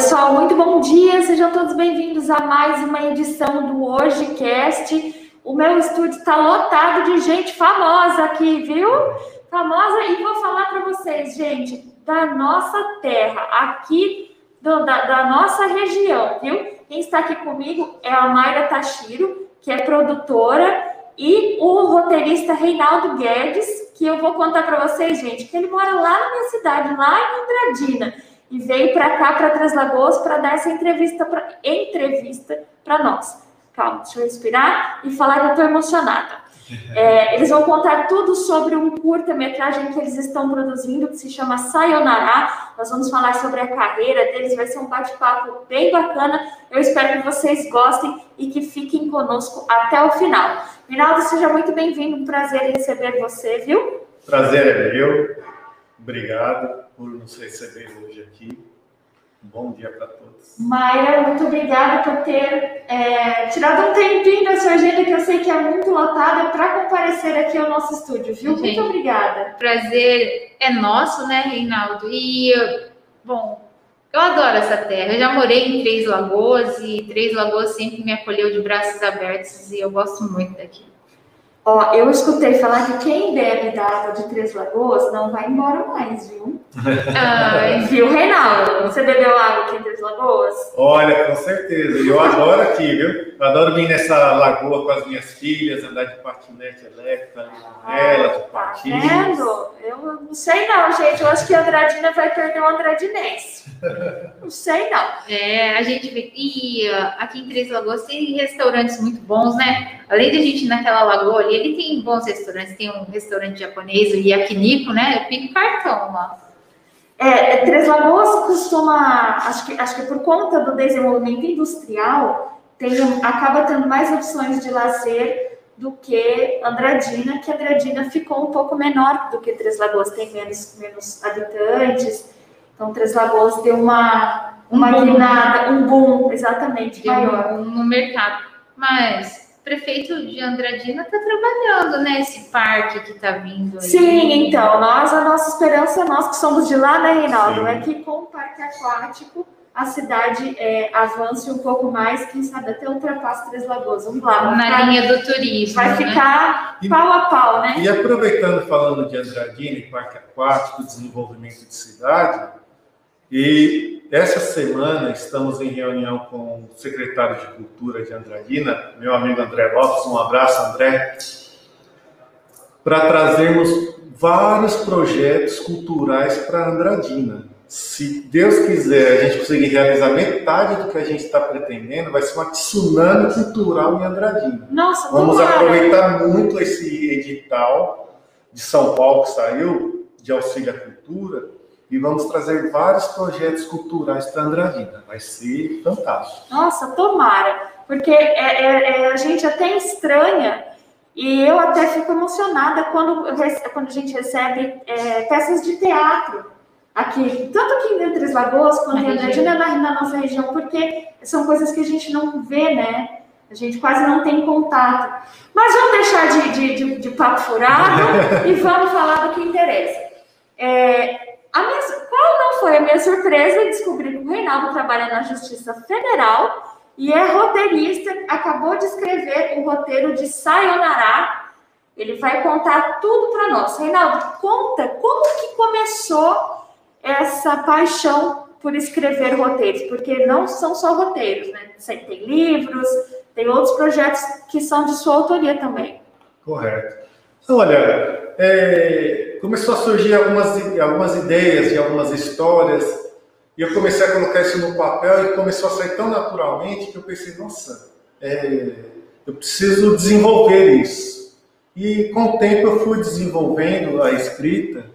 Pessoal, muito bom dia. Sejam todos bem-vindos a mais uma edição do HojeCast. O meu estúdio está lotado de gente famosa aqui, viu? Famosa, e vou falar para vocês, gente, da nossa terra, aqui do, da, da, nossa região, viu? Quem está aqui comigo é a Mayra Tashiro, que é produtora, e o roteirista Reinaldo Guedes, que eu vou contar para vocês, gente, que ele mora lá na minha cidade, lá em Andradina e veio para cá, para Três Lagoas, para dar essa entrevista para entrevista para nós. Calma, deixa eu respirar e falar que eu estou emocionada. É, eles vão contar tudo sobre um curta-metragem que eles estão produzindo, que se chama Sayonara. Nós vamos falar sobre a carreira deles, vai ser um bate-papo bem bacana. Eu espero que vocês gostem e que fiquem conosco até o final. Rinaldo, seja muito bem-vindo, um prazer receber você, viu? Prazer é meu. Obrigado por nos receber hoje aqui. Um bom dia para todos. Mayra, muito obrigada por ter é, tirado um tempinho da sua agenda, que eu sei que é muito lotada, para comparecer aqui ao nosso estúdio, viu? Muito obrigada. Prazer é nosso, né, Reinaldo? E, bom, eu adoro essa terra. Eu já morei em Três Lagoas e Três Lagoas sempre me acolheu de braços abertos e eu gosto muito daqui. Ó, eu escutei falar que quem bebe da água de Três Lagoas não vai embora mais, viu? ah, viu, Reinaldo? Você bebeu água aqui em Três Lagoas? Olha, com certeza. Eu adoro aqui, viu? Eu adoro vir nessa lagoa com as minhas filhas, andar de patinete elétrica, ali elas, de patins. Tá vendo? Não sei não, gente. Eu acho que a Andradina vai perder o Andradinense. não sei não. É, a gente vê... E aqui em Três Lagoas tem restaurantes muito bons, né? Além de a gente ir naquela lagoa ali, ele tem bons restaurantes. Tem um restaurante japonês, o Yakiniku, né? Eu pico cartão lá. É, Três Lagoas costuma, acho que, acho que por conta do desenvolvimento industrial, tem, acaba tendo mais opções de lazer do que Andradina, que Andradina ficou um pouco menor do que Três Lagoas, tem menos, menos habitantes. Então, Três Lagoas deu uma, uma um guinada, um boom, exatamente, maior. no mercado. Mas prefeito de Andradina está trabalhando nesse né, parque que está vindo aí. Sim, então, nós, a nossa esperança, nós que somos de lá, né, Reinaldo, Sim. é que com o parque aquático a cidade é, avance um pouco mais, quem sabe até ultrapasse Três Lagoas. Vamos lá. Vamos Na ficar, linha do turismo. Vai né? ficar pau a pau, né? E aproveitando, falando de Andradina e parque aquático, desenvolvimento de cidade, e essa semana estamos em reunião com o secretário de Cultura de Andradina, meu amigo André Lopes, um abraço, André, para trazermos vários projetos culturais para Andradina. Se Deus quiser, a gente conseguir realizar metade do que a gente está pretendendo, vai ser uma tsunami cultural em Andradina. Nossa, Vamos aproveitar muito esse edital de São Paulo que saiu, de auxílio à cultura, e vamos trazer vários projetos culturais para Andradina. Vai ser fantástico. Nossa, tomara, porque é, é, é, a gente até estranha e eu até fico emocionada quando, quando a gente recebe é, peças de teatro aqui, tanto aqui em Três Lagoas quanto em Andradina na, na nossa região, porque são coisas que a gente não vê, né? A gente quase não tem contato. Mas vamos deixar de, de, de, de papo furado e vamos falar do que interessa. É, a minha, qual não foi a minha surpresa descobrir que o Reinaldo trabalha na Justiça Federal e é roteirista, acabou de escrever o roteiro de Sayonara. Ele vai contar tudo para nós. Reinaldo, conta como que começou essa paixão por escrever roteiros, porque não são só roteiros, né? Tem livros, tem outros projetos que são de sua autoria também. Correto. Olha, é, começou a surgir algumas, algumas ideias e algumas histórias, e eu comecei a colocar isso no papel e começou a sair tão naturalmente que eu pensei, nossa, é, eu preciso desenvolver isso. E com o tempo eu fui desenvolvendo a escrita,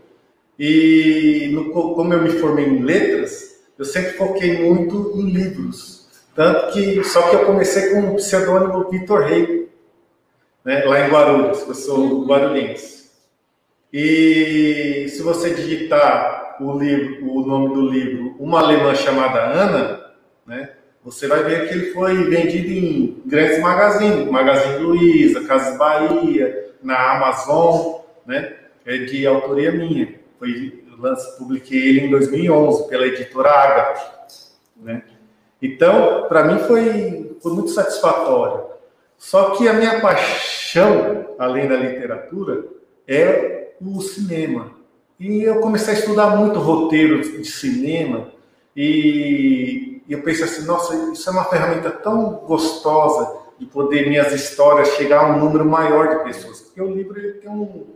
e no, como eu me formei em letras, eu sempre foquei muito em livros. Tanto que, só que eu comecei com o pseudônimo Vitor Rei, né, lá em Guarulhos, eu sou guarulhense. E se você digitar o, livro, o nome do livro Uma Alemã Chamada Ana, né, você vai ver que ele foi vendido em grandes magazines, Magazine Luiza, Casas Bahia, na Amazon, né, é de autoria minha. Foi, eu publiquei ele em 2011 pela editora Agatha. né? Então, para mim foi, foi muito satisfatório. Só que a minha paixão, além da literatura, é o cinema. E eu comecei a estudar muito roteiro de cinema e eu pensei assim, nossa, isso é uma ferramenta tão gostosa de poder minhas histórias chegar a um número maior de pessoas. Porque o livro ele tem um,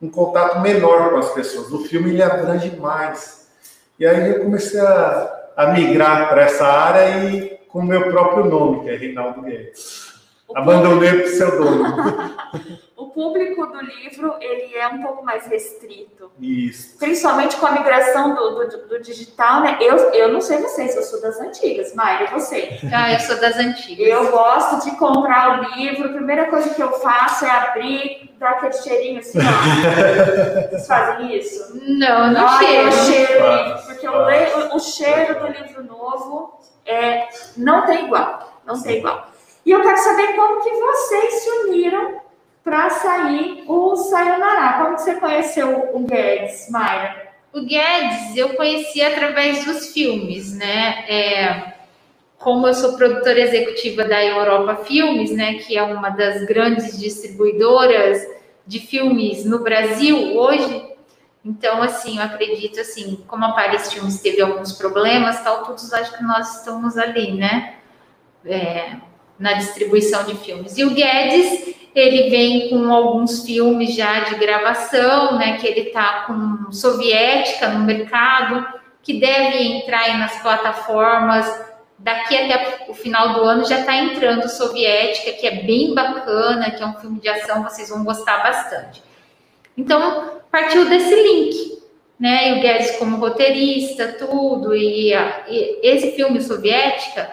um contato menor com as pessoas. O filme ele abrange mais. E aí eu comecei a, a migrar para essa área e com o meu próprio nome, que é Reinaldo Guedes. Abandonei o pseudônimo. o público do livro ele é um pouco mais restrito. Isso. Principalmente com a migração do, do, do, digital, né? Eu, eu não sei vocês, eu sou das antigas, Maia, você? Ah, eu sou das antigas. Eu gosto de comprar o livro, a primeira coisa que eu faço é abrir, dar aquele cheirinho assim, ó. Vocês fazem isso? Não, não ah, cheiro. Eu cheiro o livro, porque eu leio, o cheiro do livro novo é, não tem igual, não tem igual. E eu quero saber como que vocês se uniram para sair o Sayonara. Como que você conheceu o Guedes, Mayra? O Guedes eu conheci através dos filmes, né? É, como eu sou produtora executiva da Europa Filmes, né, que é uma das grandes distribuidoras de filmes no Brasil hoje, então, assim, eu acredito, assim, como a Paris Filmes teve alguns problemas, tal, todos acho que nós estamos ali, né? É, na distribuição de filmes. E o Guedes, ele vem com alguns filmes já de gravação, né, que ele tá com soviética no mercado, que deve entrar aí nas plataformas daqui até o final do ano já está entrando soviética, que é bem bacana, que é um filme de ação, vocês vão gostar bastante. Então, partiu desse link, né? E o Guedes como roteirista, tudo, e, e esse filme soviética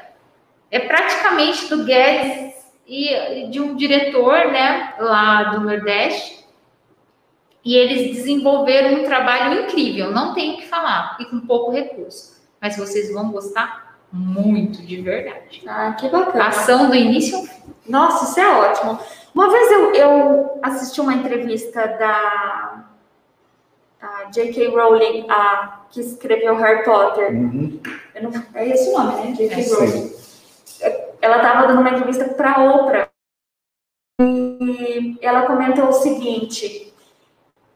é praticamente do Guedes e de um diretor, né, lá do Nordeste. E eles desenvolveram um trabalho incrível, não tenho o que falar, e com pouco recurso. Mas vocês vão gostar muito, de verdade. Ah, que bacana. Ação do início ao fim. Nossa, isso é ótimo. Uma vez eu, eu assisti uma entrevista da J.K. Rowling, a, que escreveu Harry Potter. Uhum. Não, é esse o nome, né? J.K. É, Rowling ela estava dando uma entrevista para Oprah e ela comentou o seguinte: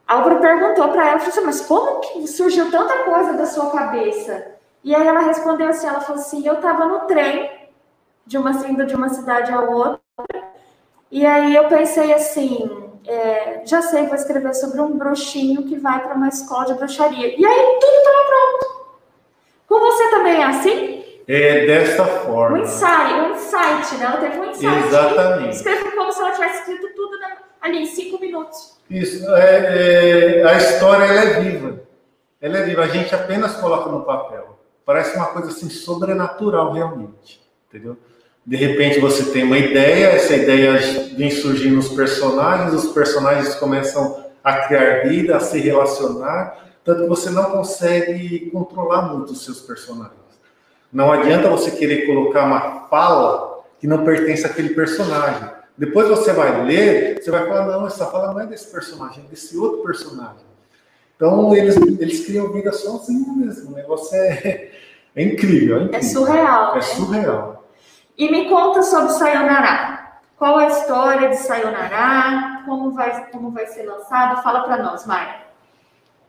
a Oprah perguntou para ela, assim, mas como que surgiu tanta coisa da sua cabeça? E aí ela respondeu assim, ela falou assim, eu estava no trem de uma indo de uma cidade a outra e aí eu pensei assim, é, já sei, vou escrever sobre um bruxinho que vai para uma escola de bruxaria. E aí tudo estava pronto. Com você também é assim? É desta forma. Um insight, um insight, né? Ela teve um insight. Exatamente. Escreveu como se ela tivesse escrito tudo ali em cinco minutos. Isso. É, é, a história ela é viva. Ela é viva. A gente apenas coloca no papel. Parece uma coisa assim sobrenatural realmente, entendeu? De repente você tem uma ideia, essa ideia vem surgindo nos personagens, os personagens começam a criar vida, a se relacionar, tanto que você não consegue controlar muito os seus personagens. Não adianta você querer colocar uma fala que não pertence àquele personagem. Depois você vai ler, você vai falar, não, essa fala não é desse personagem, é desse outro personagem. Então, eles, eles criam vida sozinhos mesmo. O negócio é, é incrível, é incrível. É surreal. É né? surreal. E me conta sobre Sayonara. Qual a história de Sayonara? Como vai, como vai ser lançado? Fala para nós, Maia.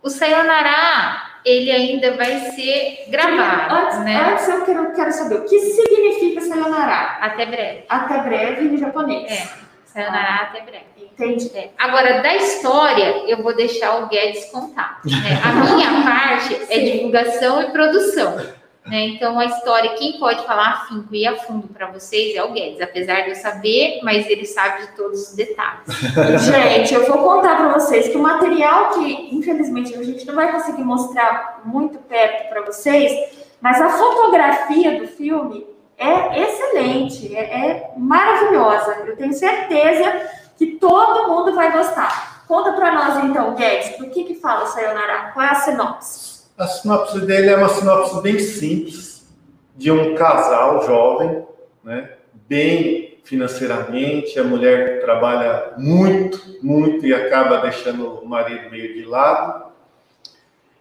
O Sayonara ele ainda vai ser gravado, antes, né? Antes eu quero, quero saber o que significa sayonara. Até breve. Até breve em japonês. É, sayonara ah, até breve. Entendi. É. Agora, da história, eu vou deixar o Guedes contar. Né? A minha parte é divulgação e produção. Né? Então, a história, quem pode falar afinco e a fundo para vocês é o Guedes, apesar de eu saber, mas ele sabe de todos os detalhes. gente, eu vou contar para vocês que o material que, infelizmente, a gente não vai conseguir mostrar muito perto para vocês, mas a fotografia do filme é excelente, é, é maravilhosa. Eu tenho certeza que todo mundo vai gostar. Conta para nós, então, Guedes, do que, que fala Sayonara? Qual é a sinopse? A sinopse dele é uma sinopse bem simples, de um casal jovem, né, bem financeiramente, a mulher trabalha muito, muito e acaba deixando o marido meio de lado.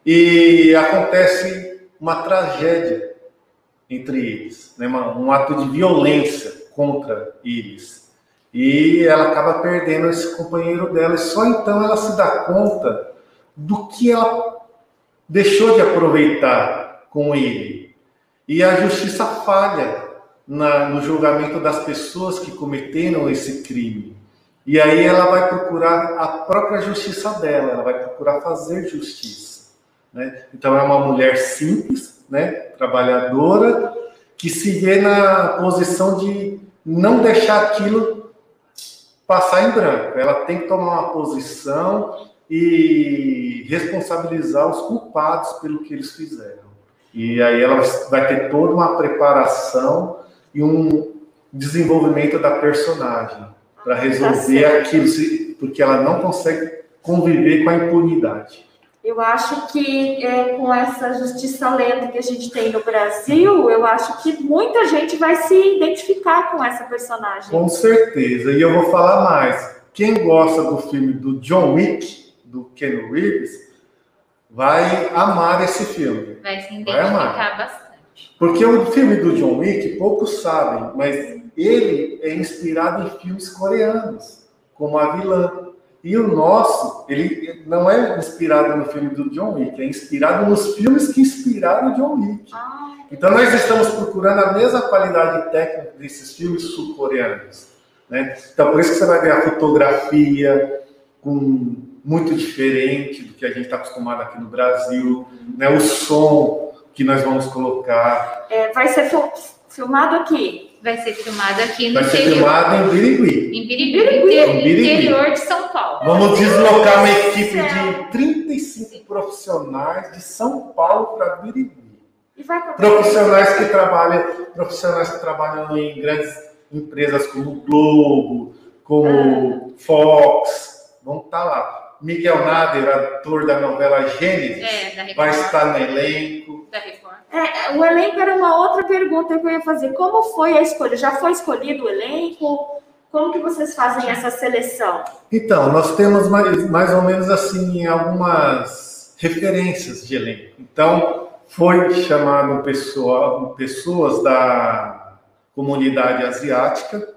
E acontece uma tragédia entre eles, né? um ato de violência contra eles. E ela acaba perdendo esse companheiro dela, e só então ela se dá conta do que ela deixou de aproveitar com ele. E a justiça falha na, no julgamento das pessoas que cometeram esse crime. E aí ela vai procurar a própria justiça dela, ela vai procurar fazer justiça. Né? Então é uma mulher simples, né? trabalhadora, que se vê na posição de não deixar aquilo passar em branco. Ela tem que tomar uma posição e responsabilizar os culpados pelo que eles fizeram. E aí ela vai ter toda uma preparação e um desenvolvimento da personagem para resolver tá aquilo, porque ela não consegue conviver com a impunidade. Eu acho que é, com essa justiça lenta que a gente tem no Brasil, eu acho que muita gente vai se identificar com essa personagem. Com certeza. E eu vou falar mais. Quem gosta do filme do John Wick, do Ken Reeves, vai amar esse filme. Vai se identificar vai bastante. Porque o filme do John Wick, poucos sabem, mas ele é inspirado em filmes coreanos, como a vilã. E o nosso, ele não é inspirado no filme do John Wick, é inspirado nos filmes que inspiraram o John Wick. Ah. Então nós estamos procurando a mesma qualidade técnica desses filmes sul-coreanos. Né? Então por isso que você vai ver a fotografia com muito diferente do que a gente está acostumado aqui no Brasil, né? o som que nós vamos colocar. É, vai ser filmado aqui vai ser filmado aqui no vai interior. Vai ser filmado em Birigui. Em Birigui, em Birigui. interior de São Paulo. Vamos deslocar uma equipe de 35 profissionais de São Paulo para Birigui. profissionais que trabalham, profissionais que trabalham em grandes empresas como Globo, como ah. Fox, vão estar tá lá. Miguel Nader, ator da novela Gênesis, é, vai estar no elenco. Da Record. É, o elenco era uma outra pergunta que eu ia fazer. Como foi a escolha? Já foi escolhido o elenco? Como que vocês fazem essa seleção? Então, nós temos mais, mais ou menos assim algumas referências de elenco. Então, foi chamado pessoa, pessoas da comunidade asiática,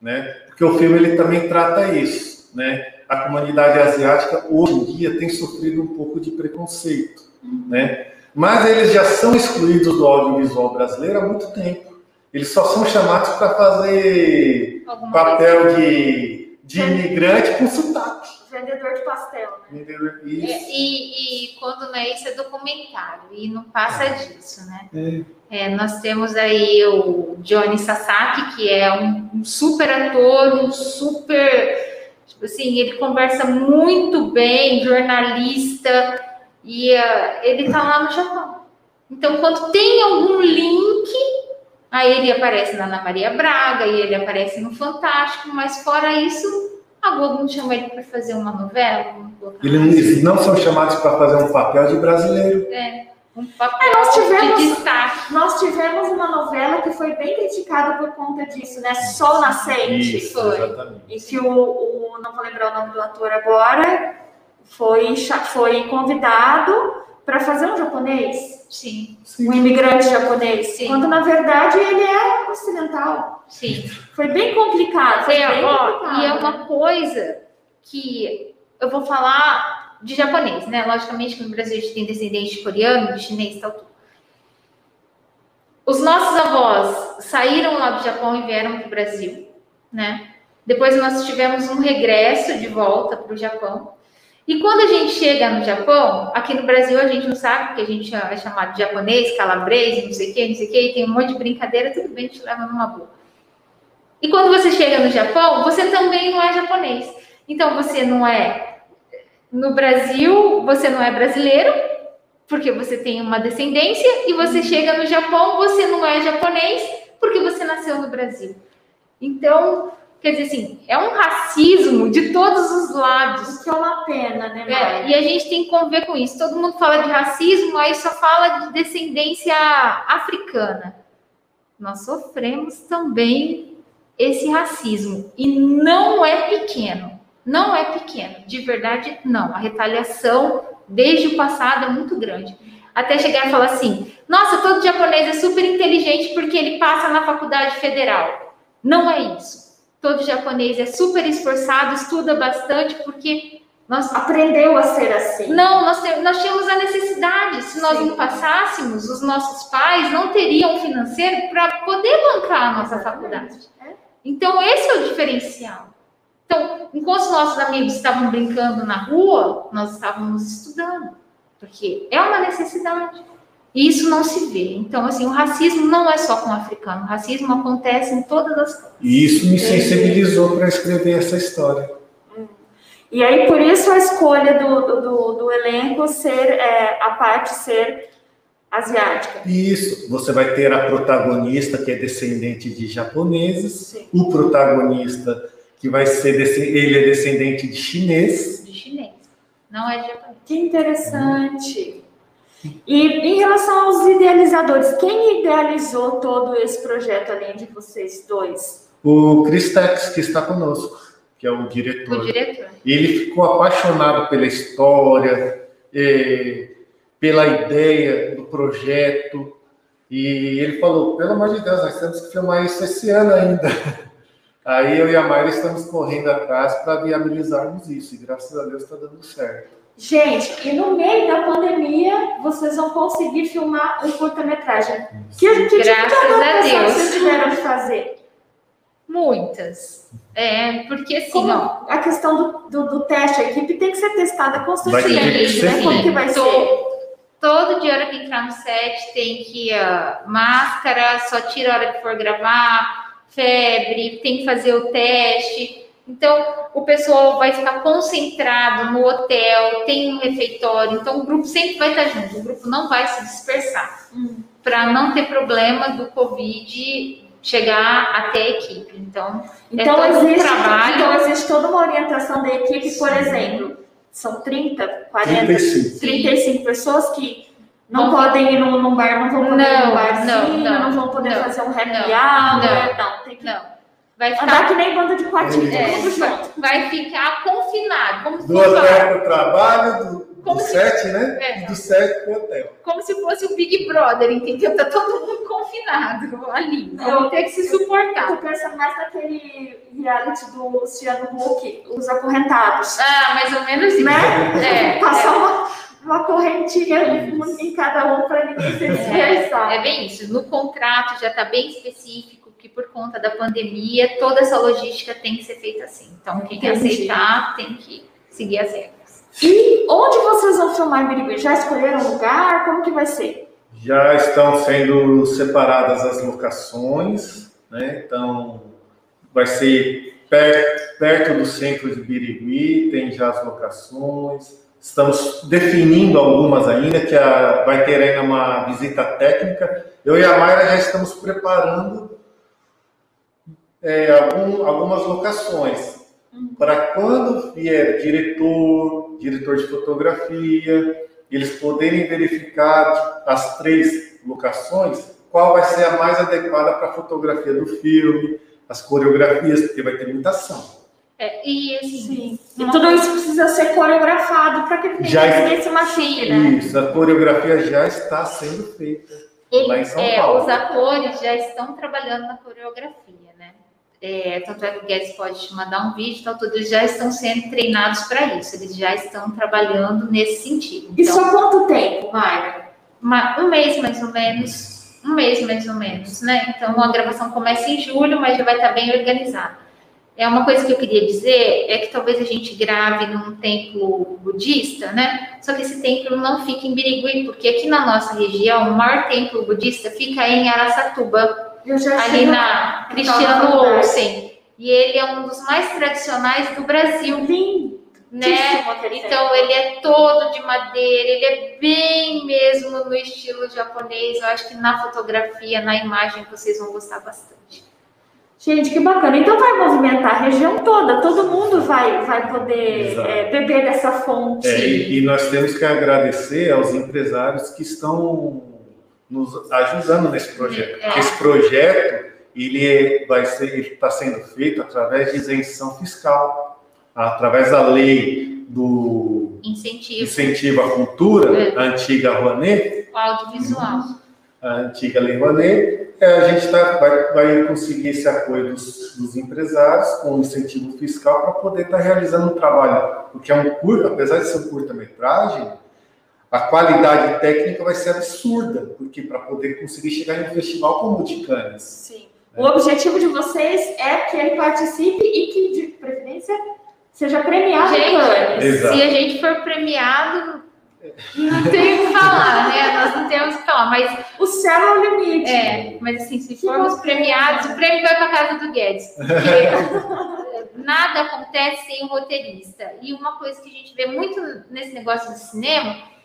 né? Porque o filme ele também trata isso, né? A comunidade asiática hoje em dia tem sofrido um pouco de preconceito, né? Mas eles já são excluídos do audiovisual brasileiro há muito tempo. Eles só são chamados para fazer Alguma papel de, de imigrante com sotaque. Vendedor de pastel. Né? Vendedor, isso. É, e, e, quando não é isso, é documentário. E não passa é. disso, né? É. é. nós temos aí o Johnny Sasaki, que é um, um super ator, um super. Tipo assim, ele conversa muito bem, jornalista e uh, ele está lá no Japão. Então, quando tem algum link, aí ele aparece na Ana Maria Braga e ele aparece no Fantástico, mas fora isso, a Globo não chama ele para fazer uma novela. Eles não são chamados para fazer um papel de brasileiro. É. Um papel é, nós tivemos, de destaque. Nós tivemos uma novela que foi bem criticada por conta disso, né? Sol Nascente. Isso, foi. Exatamente. E que o, o, não vou lembrar o nome do ator agora, foi, foi convidado para fazer um japonês. Sim. Um imigrante japonês. Sim. Quando na verdade ele é ocidental. Sim. Foi bem complicado. Foi bem ó, complicado. E é uma coisa que eu vou falar de japonês, né? Logicamente que no Brasil a gente tem descendente de coreano, de chinês e tal. Tudo. Os nossos avós saíram lá do Japão e vieram para o Brasil, né? Depois nós tivemos um regresso de volta para o Japão. E quando a gente chega no Japão, aqui no Brasil a gente não sabe, porque a gente é chamado de japonês, calabrês, não sei o que, não sei o que, tem um monte de brincadeira, tudo bem, a gente leva numa boa. E quando você chega no Japão, você também não é japonês. Então você não é. No Brasil, você não é brasileiro, porque você tem uma descendência, e você chega no Japão, você não é japonês, porque você nasceu no Brasil. Então, Quer dizer assim, é um racismo de todos os lados. Que é uma pena, né, é, E a gente tem que conviver com isso. Todo mundo fala de racismo, aí só fala de descendência africana. Nós sofremos também esse racismo. E não é pequeno. Não é pequeno. De verdade, não. A retaliação, desde o passado, é muito grande. até chegar e falar assim: nossa, todo japonês é super inteligente porque ele passa na faculdade federal. Não é isso. Todo japonês é super esforçado, estuda bastante porque nós aprendeu a ser assim. Não, nós, nós tínhamos a necessidade. Se nós Sim. não passássemos, os nossos pais não teriam financeiro para poder bancar a nossa faculdade. É. Então, esse é o diferencial. Então, enquanto nossos amigos estavam brincando na rua, nós estávamos estudando, porque é uma necessidade. E isso não se vê. Então, assim, o racismo não é só com o africano, o racismo acontece em todas as coisas. E isso me sensibilizou para escrever essa história. E aí, por isso, a escolha do, do, do elenco ser, é, a parte ser asiática. Isso, você vai ter a protagonista, que é descendente de japoneses, Sim. o protagonista, que vai ser, ele é descendente de chinês. De chinês, não é de japonês. Que interessante. E em relação aos idealizadores, quem idealizou todo esse projeto, além de vocês dois? O Chris Tex, que está conosco, que é o diretor. O diretor. Ele ficou apaixonado pela história, eh, pela ideia do projeto, e ele falou: pelo amor de Deus, nós temos que filmar isso esse ano ainda. Aí eu e a Mayra estamos correndo atrás para viabilizarmos isso, e graças a Deus está dando certo. Gente, e no meio da pandemia, vocês vão conseguir filmar um curta-metragem. Que, que Graças tipo de a Deus. vocês tiveram de fazer? Muitas. É, porque assim, Como ó, A questão do, do, do, teste, a equipe tem que ser testada constantemente, né? Como que vai ser? Todo dia hora que entrar no set tem que uh, máscara, só tira a hora que for gravar, febre, tem que fazer o teste. Então, o pessoal vai ficar concentrado no hotel, tem um refeitório, então o grupo sempre vai estar junto, o grupo não vai se dispersar, hum. para não ter problema do Covid chegar até a equipe. Então, é então é existe, um trabalho. Então, existe toda uma orientação da equipe, por exemplo, são 30, 40, 35, 35 pessoas que não podem ir num, bar, não vão poder não, ir num barzinho, não, não, não vão poder não, fazer um happy hour, não, não, tem que... Não Vai ficar... Andar que nem banda de quadrilha, é, vai ficar confinado. Como se do hotel para o trabalho, do, como do se... set, né? É. Do set para o hotel. Como se fosse o Big Brother, entendeu? Tá todo mundo confinado ali. Vão ter que se suportar. Eu tô pensando mais naquele reality do Luciano Huck, os acorrentados. Ah, mais ou menos isso. Né? É, Passar é. uma, uma correntinha em cada um para ninguém se é, é bem isso. No contrato já está bem específico que por conta da pandemia, toda essa logística tem que ser feita assim. Então, quem quer aceitar tem que seguir as regras. E onde vocês vão filmar em Birigui? Já escolheram o lugar? Como que vai ser? Já estão sendo separadas as locações, né? Então, vai ser perto, perto do centro de Birigui, tem já as locações. Estamos definindo algumas ainda, que a, vai ter ainda uma visita técnica. Eu e a Mayra já estamos preparando é, algum, algumas locações. Uhum. Para quando vier diretor, diretor de fotografia, eles poderem verificar as três locações, qual vai ser a mais adequada para a fotografia do filme, as coreografias, porque vai ter muita ação. É, e assim, e tudo isso precisa ser coreografado para que ninguém já, se machuque, né? Isso, a coreografia já está sendo feita Ele, lá em São é, Paulo. Os atores já estão trabalhando na coreografia. É, tanto é que o Guedes pode te mandar um vídeo, então todos eles já estão sendo treinados para isso, eles já estão trabalhando nesse sentido. Então, Isso há quanto tempo, Mayra? um mês mais ou menos, um mês mais ou menos, né? Então a gravação começa em julho, mas já vai estar bem organizada. É uma coisa que eu queria dizer é que talvez a gente grave num templo budista, né? Só que esse templo não fica em Birigui, porque aqui na nossa região o maior templo budista fica em Araçatuba, ali na Cristiano Olsen. E ele é um dos mais tradicionais do Brasil. Lindo. Né? Então ele é todo de madeira, ele é bem mesmo no estilo japonês. Eu acho que na fotografia, na imagem, vocês vão gostar bastante. Gente, que bacana. Então vai movimentar a região toda, todo mundo vai, vai poder é, beber dessa fonte. É, e, e nós temos que agradecer aos empresários que estão nos ajudando nesse projeto. É. Esse projeto ele é, vai ser está sendo feito através de isenção fiscal, através da lei do incentivo, incentivo à cultura, é. a antiga Rouanet, o audiovisual. A antiga Lei Rouanet, a gente tá, vai, vai conseguir esse apoio dos, dos empresários com incentivo fiscal para poder estar tá realizando um trabalho, porque é um curto, apesar de ser um curta-metragem, a qualidade técnica vai ser absurda, porque para poder conseguir chegar em um festival como o de Cannes. Sim. Né? O objetivo de vocês é que ele participe e que, de preferência, seja premiado gente, em Cannes. Se a gente for premiado, não tem o que falar, né? Nós não temos o que falar, mas o céu é o limite. É, mas assim, se formos premiados, o prêmio vai para casa do Guedes. nada acontece sem o roteirista. E uma coisa que a gente vê muito nesse negócio de cinema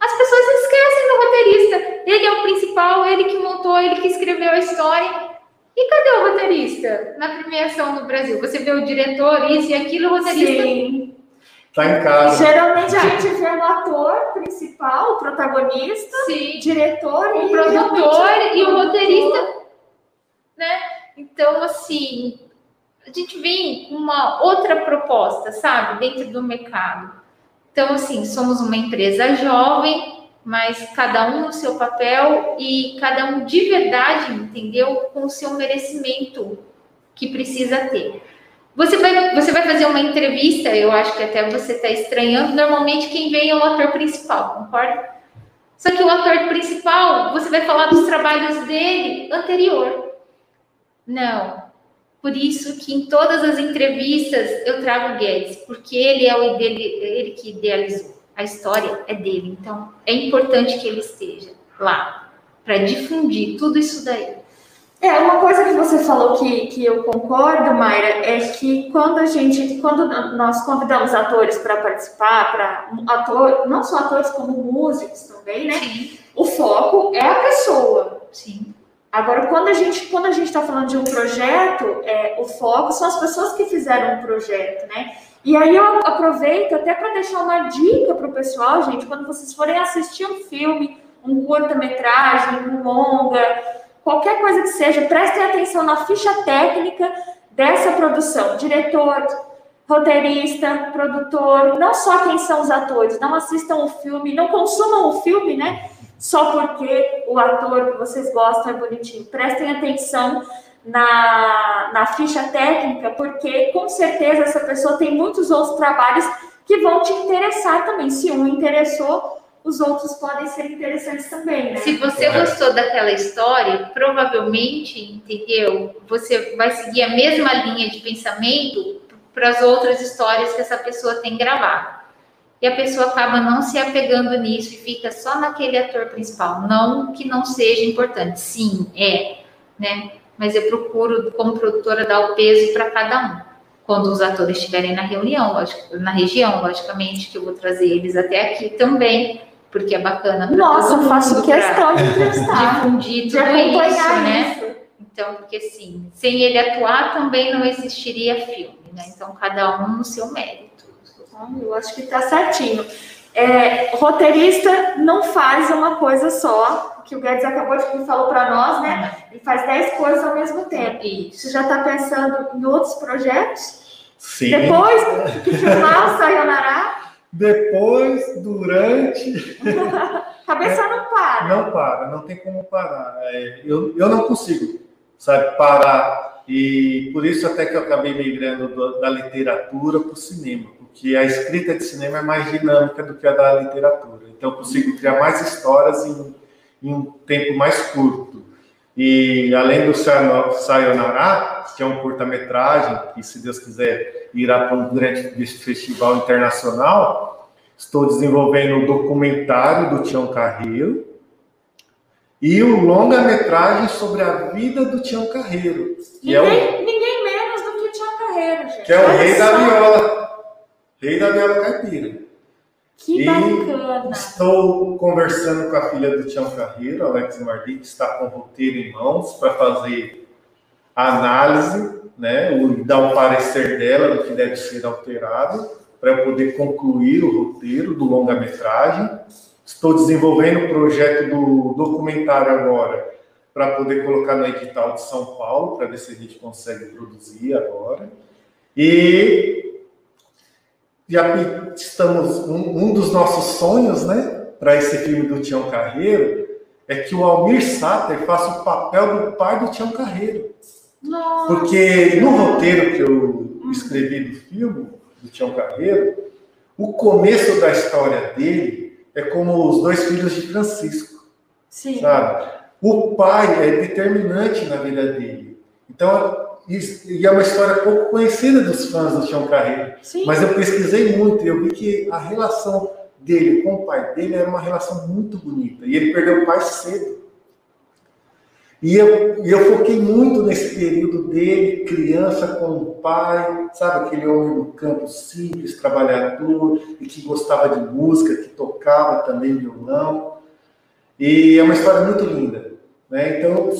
as pessoas esquecem do roteirista. Ele é o principal, ele que montou, ele que escreveu a história. E cadê o roteirista na premiação no Brasil? Você vê o diretor, isso e aquilo, o roteirista. Sim. Tá em casa. Geralmente a gente vê o ator principal, o protagonista, Sim. diretor, o produtor e o roteirista, né? Então, assim, a gente vem com uma outra proposta, sabe, dentro do mercado. Então, assim, somos uma empresa jovem, mas cada um no seu papel e cada um de verdade, entendeu? Com o seu merecimento que precisa ter. Você vai, você vai fazer uma entrevista, eu acho que até você está estranhando. Normalmente quem vem é o ator principal, concorda? Só que o ator principal, você vai falar dos trabalhos dele anterior. Não, por isso que em todas as entrevistas eu trago o Guedes, porque ele é o ele que idealizou. A história é dele, então é importante que ele esteja lá para difundir tudo isso daí. É, uma coisa que você falou que, que eu concordo, Mayra, é que quando a gente, quando nós convidamos atores para participar, para ator, não só atores como músicos também, né? Sim. O foco é a pessoa. Sim. Agora, quando a gente quando a gente está falando de um projeto, é, o foco são as pessoas que fizeram um projeto, né? E aí eu aproveito até para deixar uma dica para o pessoal, gente, quando vocês forem assistir um filme, um curta-metragem, um longa, qualquer coisa que seja, prestem atenção na ficha técnica dessa produção, diretor, roteirista, produtor, não só quem são os atores, não assistam o filme, não consumam o filme, né? Só porque o ator que vocês gostam é bonitinho. Prestem atenção na, na ficha técnica, porque com certeza essa pessoa tem muitos outros trabalhos que vão te interessar também. Se um interessou, os outros podem ser interessantes também, né? Se você gostou daquela história, provavelmente, entendeu? Você vai seguir a mesma linha de pensamento para as outras histórias que essa pessoa tem gravado e a pessoa acaba não se apegando nisso e fica só naquele ator principal. Não que não seja importante, sim, é, né? Mas eu procuro, como produtora, dar o peso para cada um. Quando os atores estiverem na reunião, lógico, na região, logicamente, que eu vou trazer eles até aqui também, porque é bacana Nossa, eu faço questão de entrevistar. Difundir tudo isso, né? Então, porque assim, sem ele atuar também não existiria filme, né? Então, cada um no seu mérito. Eu acho que está certinho. É, roteirista não faz uma coisa só, que o Guedes acabou de falar para nós, né? Ele faz 10 coisas ao mesmo tempo. Você já está pensando em outros projetos? Sim. Depois que filmar o Sayonara? Depois, durante. Cabeça é, não para. Não para, não tem como parar. É, eu, eu não consigo, sabe, parar. E por isso até que eu acabei migrando da literatura para o cinema que a escrita de cinema é mais dinâmica do que a da literatura. Então, eu consigo criar mais histórias em, em um tempo mais curto. E além do Sayonara, que é um curta-metragem, que se Deus quiser irá para um grande festival internacional, estou desenvolvendo um documentário do Tião Carreiro e um longa-metragem sobre a vida do Tião Carreiro. Ninguém, é o, ninguém menos do que Tião Carreiro, gente. Que é o rei da viola Rei da Viola Caipira. Que e bacana! Estou conversando com a filha do Tião Carreiro, Alex Mardi, que está com o roteiro em mãos para fazer a análise, né, o, dar um parecer dela do que deve ser alterado, para poder concluir o roteiro do longa-metragem. Estou desenvolvendo o projeto do documentário agora, para poder colocar no edital de São Paulo, para ver se a gente consegue produzir agora. E já estamos um, um, dos nossos sonhos, né? para esse filme do Tião Carreiro é que o Almir Sater faça o papel do pai do Tião Carreiro. Nossa. Porque no roteiro que eu escrevi do filme, do Tião Carreiro, o começo da história dele é como os dois filhos de Francisco, Sim. sabe? O pai é determinante na vida dele. Então, isso- e é uma história pouco conhecida dos fãs do Tião Carreiro. Sim. Mas eu pesquisei muito e eu vi que a relação dele com o pai dele era uma relação muito bonita. E ele perdeu o pai cedo. E eu, e eu foquei muito nesse período dele, criança com o pai, sabe? Aquele homem do campo simples, trabalhador, e que gostava de música, que tocava também violão. E é uma história muito linda. Né? Então,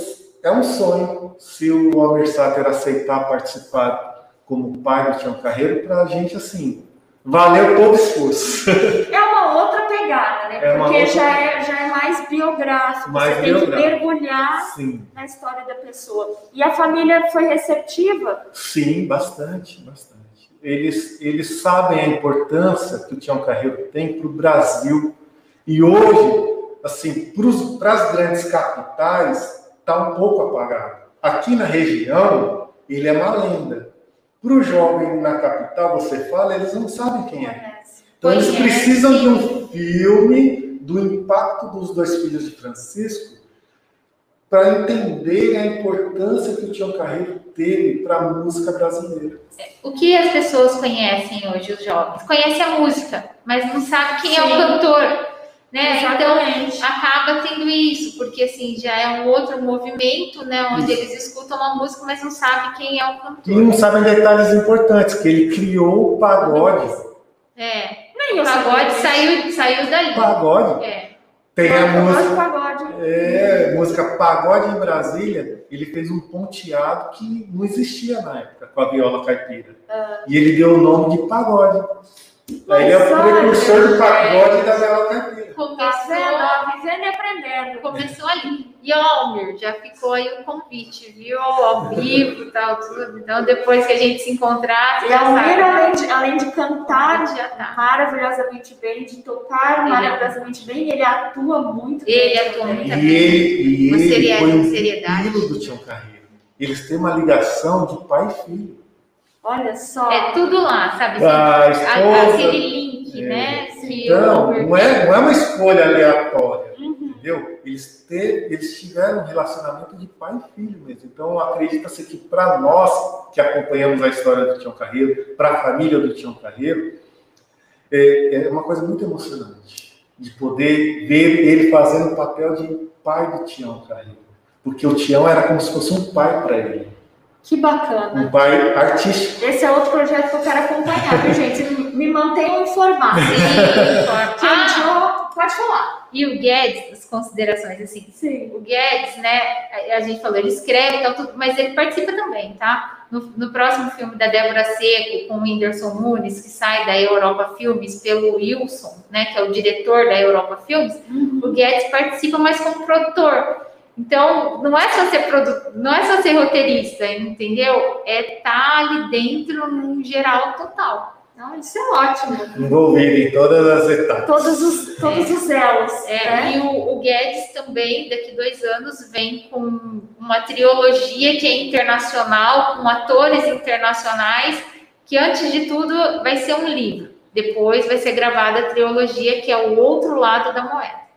é um sonho se o Almir Sater aceitar participar como pai do Tião Carreiro, para a gente, assim, valeu todo o esforço. É uma outra pegada, né? É Porque já, é, já é mais biográfico. Mais Você tem que biográfico. mergulhar Sim, na história da pessoa. E a família foi receptiva? sim, bastante, bastante. Eles, eles sabem a importância que o Tião Carreiro tem para o Brasil. E hoje, assim, para as grandes capitais, está um pouco apagado. Aqui na região, ele é uma lenda. Para o jovem na capital, você fala, eles não sabem quem é. Então eles precisam de um filme do impacto dos dois filhos de Francisco para entender a importância que o Tião Carreiro teve para a música brasileira. O que as pessoas conhecem hoje, os jovens? Conhecem a música, mas não sabem quem é o Sim. cantor. Né? Exatamente. Então acaba tendo isso, porque assim já é um outro movimento, né? Onde Isso. eles escutam a música, mas não sabem quem é o cantor. E não sabem detalhes importantes, que ele criou o pagode. É, Nem o pagode saiu, saiu dali. Pagode. É. Tem a música, Pagode. é, música Pagode em Brasília, ele fez um ponteado que não existia na época com a viola caipira. E ele deu o nome de pagode. Aí ele é o precursor do pagode e da viola caipira. Tá Começou, vendo? Vivendo e aprendendo. começou ali. E Almir, já ficou aí o convite, viu? Ao vivo e tal, tudo. Então depois que a gente se encontrar, E a. Almir, além de, além de cantar Já tá. maravilhosamente bem, de tocar Ele é- maravilhosamente bem, ele atua muito Ele bem. atua também. muito E bem. ele, e ele seria- foi um seriedade. filho do Tião Carreiro. Eles têm uma ligação de pai e filho. Olha só. É tudo lá, sabe? A A- esposa. aquele link, É. né? Então, não é, não é uma escolha aleatória, Uhum. entendeu? Eles, ter, eles tiveram um relacionamento de pai e filho mesmo. Então, acredita-se que para nós que acompanhamos a história do Tião Carreiro, para a família do Tião Carreiro, é, é uma coisa muito emocionante de poder ver ele fazendo o papel de pai do Tião Carreiro. Porque o Tião era como se fosse um pai para ele, Que bacana. um pai artístico. Esse é outro projeto que eu quero acompanhar, viu, gente? Me mantenham informados. Sim, ah, pode falar. e o Guedes, as considerações, assim, Sim. o Guedes, né, a, gente falou, ele escreve e tal, tudo, mas ele participa também, tá? No, no próximo filme da Débora Seco, com o Whindersson Nunes, que sai da Europa Filmes pelo Wilson, né, que é o diretor da Europa Filmes, o Guedes participa, mas como produtor. Então, não é só ser produ... não é só ser roteirista, entendeu? É estar ali dentro num geral total. Não, isso é ótimo. Envolvido em todas as etapas. Todos os, todos os elos. É, né? E o, o Guedes também, daqui dois anos, vem com uma trilogia que é internacional, com atores internacionais, que antes de tudo vai ser um livro. Depois vai ser gravada a trilogia, que é o outro lado da moeda.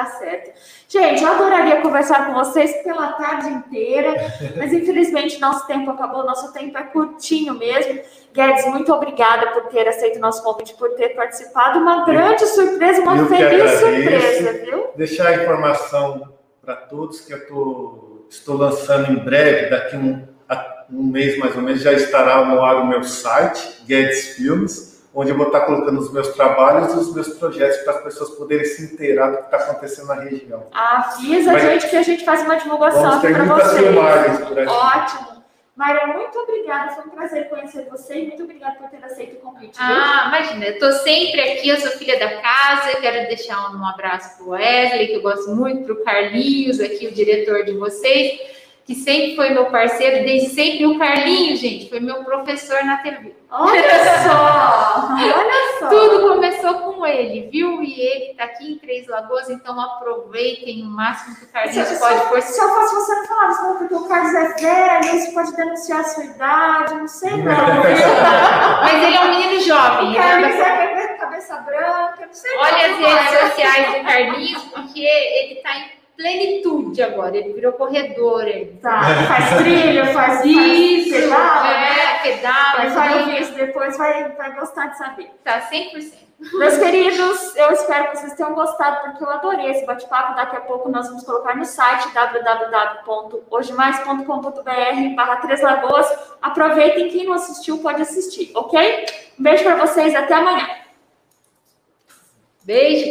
Tá certo. Gente, eu adoraria conversar com vocês pela tarde inteira, mas infelizmente nosso tempo acabou, nosso tempo é curtinho mesmo. Guedes, muito obrigada por ter aceito o nosso convite, por ter participado. Uma grande surpresa, uma eu feliz surpresa, viu? Deixar a informação para todos que eu tô, estou lançando em breve, daqui um, a- um mês mais ou menos, já estará no ar o meu site, Guedes Filmes, onde eu vou estar colocando os meus trabalhos e os meus projetos para as pessoas poderem se inteirar do que está acontecendo na região. Avisa Mas- a gente que a gente faz uma divulgação aqui para vocês. filmagens por aqui. Ótimo. Mayra, muito obrigada. Foi um prazer conhecer você e muito obrigada por ter aceito o convite. viu? Ah, imagina, eu tô sempre aqui, eu sou filha da casa, eu quero deixar um abraço pro Wesley, que eu gosto muito, pro Carlinhos, aqui, o diretor de vocês. Que sempre foi meu parceiro, desde sempre. O Carlinho, gente, foi meu professor na TV. Olha só! Olha só! Tudo começou com ele, viu? E ele tá aqui em Três Lagoas, então aproveitem o máximo que o Carlinhos Se, pode se, por se eu fosse você, não falava não, porque o Carlos é velho, isso pode denunciar a sua idade, não sei não. Mas ele é um menino jovem. O ele Carlos anda- é cabeça branca, não sei Olha as redes sociais do Carlinhos, porque ele tá em plenitude agora. Ele virou corredor. Ele. Tá, faz trilha, faz Isso, faz pedala, é, né? pedala, Mas vai trilha, ouvir isso depois, vai, vai gostar de saber. tá 100%. Meus queridos, eu espero que vocês tenham gostado, porque eu adorei esse bate-papo. Daqui a pouco nós vamos colocar no site www.hojemais.com.br barra Três Lagoas. Aproveitem, quem não assistiu pode assistir, ok? Um beijo para vocês, até amanhã. Beijo.